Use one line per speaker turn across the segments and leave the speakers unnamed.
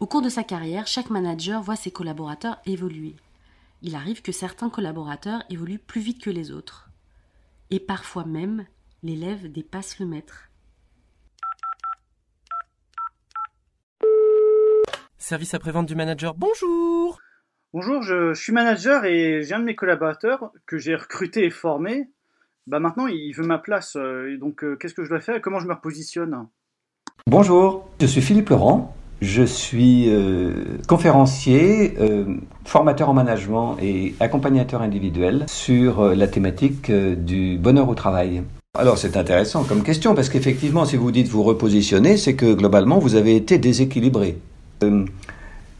Au cours de sa carrière, chaque manager voit ses collaborateurs évoluer. Il arrive que certains collaborateurs évoluent plus vite que les autres. Et parfois même, l'élève dépasse le maître.
Service après-vente du manager, bonjour
Bonjour, je, suis manager et j'ai un de mes collaborateurs que j'ai recruté et formé. Bah maintenant, il veut ma place. Euh, donc, euh, qu'est-ce que je dois faire et comment je me repositionne?
Bonjour, je suis Philippe Laurent. Je suis euh, conférencier, formateur en management et accompagnateur individuel sur la thématique du bonheur au travail. Alors c'est intéressant comme question parce qu'effectivement si vous dites vous repositionner, c'est que globalement vous avez été déséquilibré.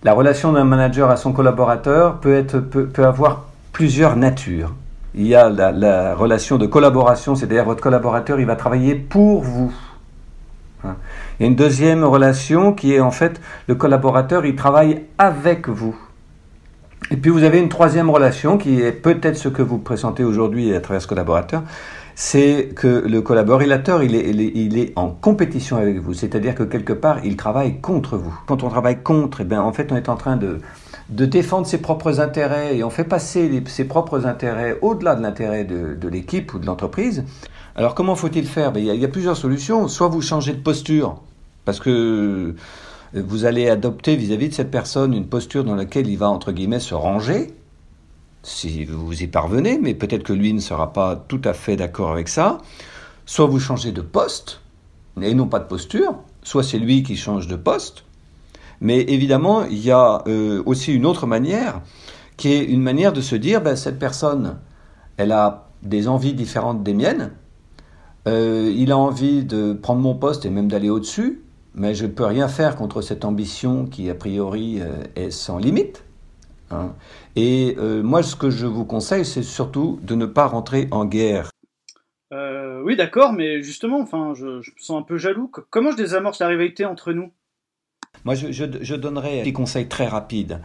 La relation d'un manager à son collaborateur peut, être, peut, avoir plusieurs natures. Il y a la, relation de collaboration, c'est-à-dire votre collaborateur, il va travailler pour vous. Hein. Il y a une deuxième relation qui est en fait le collaborateur, il travaille avec vous. Et puis vous avez une troisième relation qui est peut-être ce que vous présentez aujourd'hui à travers ce collaborateur, c'est que le collaborateur, il est, il est, en compétition avec vous. C'est-à-dire que quelque part, il travaille contre vous. Quand on travaille contre, eh bien, en fait, on est en train de, de défendre ses propres intérêts et on fait passer ses propres intérêts au-delà de l'intérêt de, l'équipe ou de l'entreprise. Alors comment faut-il faire? Ben, il, y a, plusieurs solutions. Soit vous changez de posture, parce que vous allez adopter vis-à-vis -vis de cette personne une posture dans laquelle il va, entre guillemets, se ranger si vous y parvenez, mais peut-être que lui ne sera pas tout à fait d'accord avec ça. Soit vous changez de poste, et non pas de posture, soit c'est lui qui change de poste. Mais évidemment, il y a euh, aussi une autre manière, qui est une manière de se dire, ben, cette personne, elle a des envies différentes des miennes, euh, il a envie de prendre mon poste et même d'aller au-dessus, mais je ne peux rien faire contre cette ambition qui, a priori, euh, est sans limite. Hein. Et moi, ce que je vous conseille, c'est surtout de ne pas rentrer en guerre.
Oui, d'accord, mais justement, enfin, je, me sens un peu jaloux. Comment je désamorce la rivalité entre nous?
Moi, je, je, donnerais des conseils très rapides.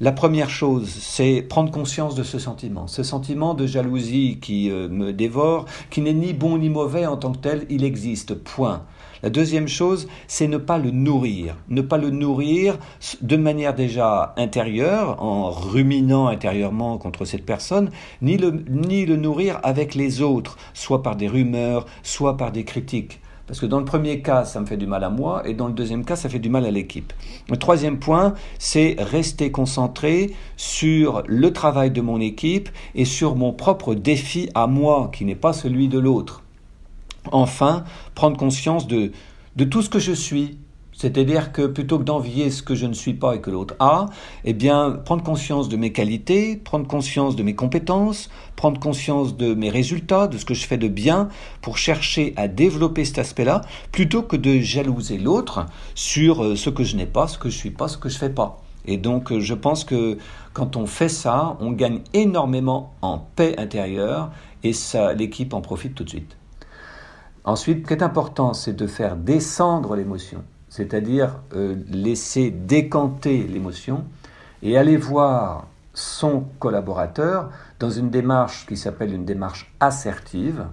La première chose, c'est prendre conscience de ce sentiment. Ce sentiment de jalousie qui euh, me dévore, qui n'est ni bon ni mauvais en tant que tel, il existe, point. La deuxième chose, c'est ne pas le nourrir. Ne pas le nourrir de manière déjà intérieure, en ruminant intérieurement contre cette personne, ni le nourrir avec les autres, soit par des rumeurs, soit par des critiques. Parce que dans le premier cas, ça me fait du mal à moi, et dans le deuxième cas, ça fait du mal à l'équipe. Le troisième point, c'est rester concentré sur le travail de mon équipe et sur mon propre défi à moi, qui n'est pas celui de l'autre. Enfin, prendre conscience de, tout ce que je suis, c'est-à-dire que plutôt que d'envier ce que je ne suis pas et que l'autre a, eh bien, prendre conscience de mes qualités, prendre conscience de mes compétences, prendre conscience de mes résultats, de ce que je fais de bien, pour chercher à développer cet aspect-là, plutôt que de jalouser l'autre sur euh, ce que je n'ai pas, ce que je suis pas, ce que je fais pas. Et donc, euh, je pense que quand on fait ça, on gagne énormément en paix intérieure et ça, l'équipe en profite tout de suite. Ensuite, ce qui est important, c'est de faire descendre l'émotion, c'est-à-dire euh, laisser décanter l'émotion et aller voir son collaborateur dans une démarche qui s'appelle une démarche assertive,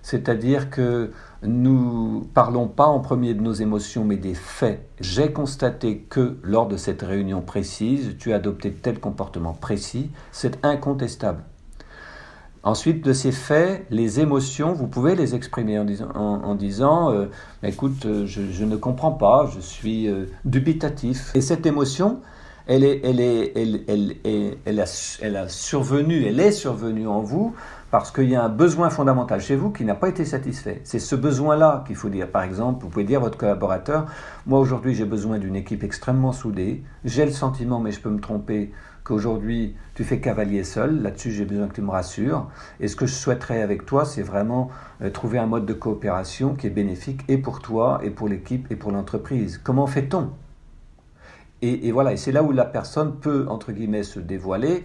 c'est-à-dire que nous parlons pas en premier de nos émotions mais des faits. J'ai constaté que lors de cette réunion précise, tu as adopté tel comportement précis, c'est incontestable. Ensuite, de ces faits, les émotions, vous pouvez les exprimer en disant, euh, écoute, euh, je, ne comprends pas, je suis euh, dubitatif. Et cette émotion, elle est, elle est, elle, elle, elle, a, elle a survenu, elle est survenue en vous parce qu'il y a un besoin fondamental chez vous qui n'a pas été satisfait. C'est ce besoin-là qu'il faut dire. Par exemple, vous pouvez dire à votre collaborateur, moi aujourd'hui j'ai besoin d'une équipe extrêmement soudée, j'ai le sentiment, mais je peux me tromper, qu'aujourd'hui tu fais cavalier seul, là-dessus j'ai besoin que tu me rassures, et ce que je souhaiterais avec toi, c'est vraiment euh, trouver un mode de coopération qui est bénéfique et pour toi, et pour l'équipe, et pour l'entreprise? Comment fait-on? Et, et voilà, et c'est là où la personne peut, entre guillemets, se dévoiler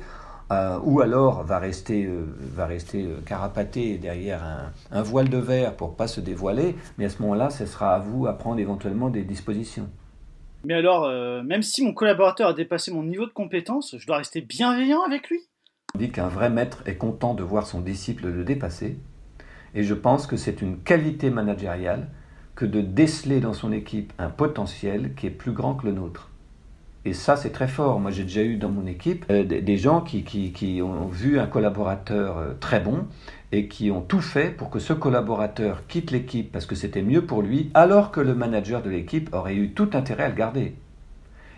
euh, ou alors va rester, euh, va rester euh, carapaté derrière un, voile de verre pour pas se dévoiler, mais à ce moment-là, ce sera à vous à prendre éventuellement des dispositions.
Mais alors, même si mon collaborateur a dépassé mon niveau de compétence, je dois rester bienveillant avec lui?
On dit qu'un vrai maître est content de voir son disciple le dépasser, et je pense que c'est une qualité managériale que de déceler dans son équipe un potentiel qui est plus grand que le nôtre. Et ça, c'est très fort. Moi, j'ai déjà eu dans mon équipe euh, des, gens qui, ont vu un collaborateur euh, très bon et qui ont tout fait pour que ce collaborateur quitte l'équipe parce que c'était mieux pour lui, alors que le manager de l'équipe aurait eu tout intérêt à le garder.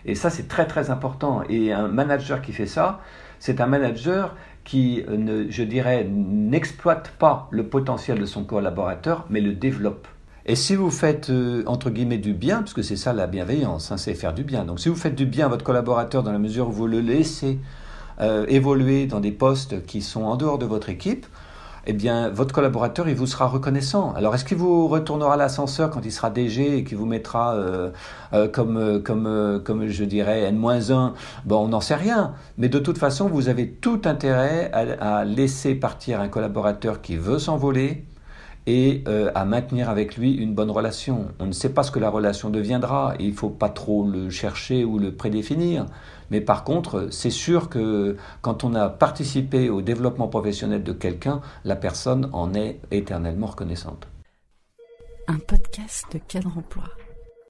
Et ça, c'est très très important. Et un manager qui fait ça, c'est un manager qui, euh, ne, je dirais, n'exploite pas le potentiel de son collaborateur, mais le développe. Et si vous faites, euh, entre guillemets, du bien, parce que c'est ça la bienveillance, hein, c'est faire du bien. Donc si vous faites du bien à votre collaborateur dans la mesure où vous le laissez euh, évoluer dans des postes qui sont en dehors de votre équipe, eh bien, votre collaborateur, il vous sera reconnaissant. Alors, est-ce qu'il vous retournera l'ascenseur quand il sera DG et qu'il vous mettra euh, comme, comme, comme je dirais, N-1 Bon, on n'en sait rien. Mais de toute façon, vous avez tout intérêt à laisser partir un collaborateur qui veut s'envoler, et euh, à maintenir avec lui une bonne relation. On ne sait pas ce que la relation deviendra, il ne faut pas trop le chercher ou le prédéfinir. Mais par contre, c'est sûr que quand on a participé au développement professionnel de quelqu'un, la personne en est éternellement reconnaissante.
Un podcast de cadre emploi.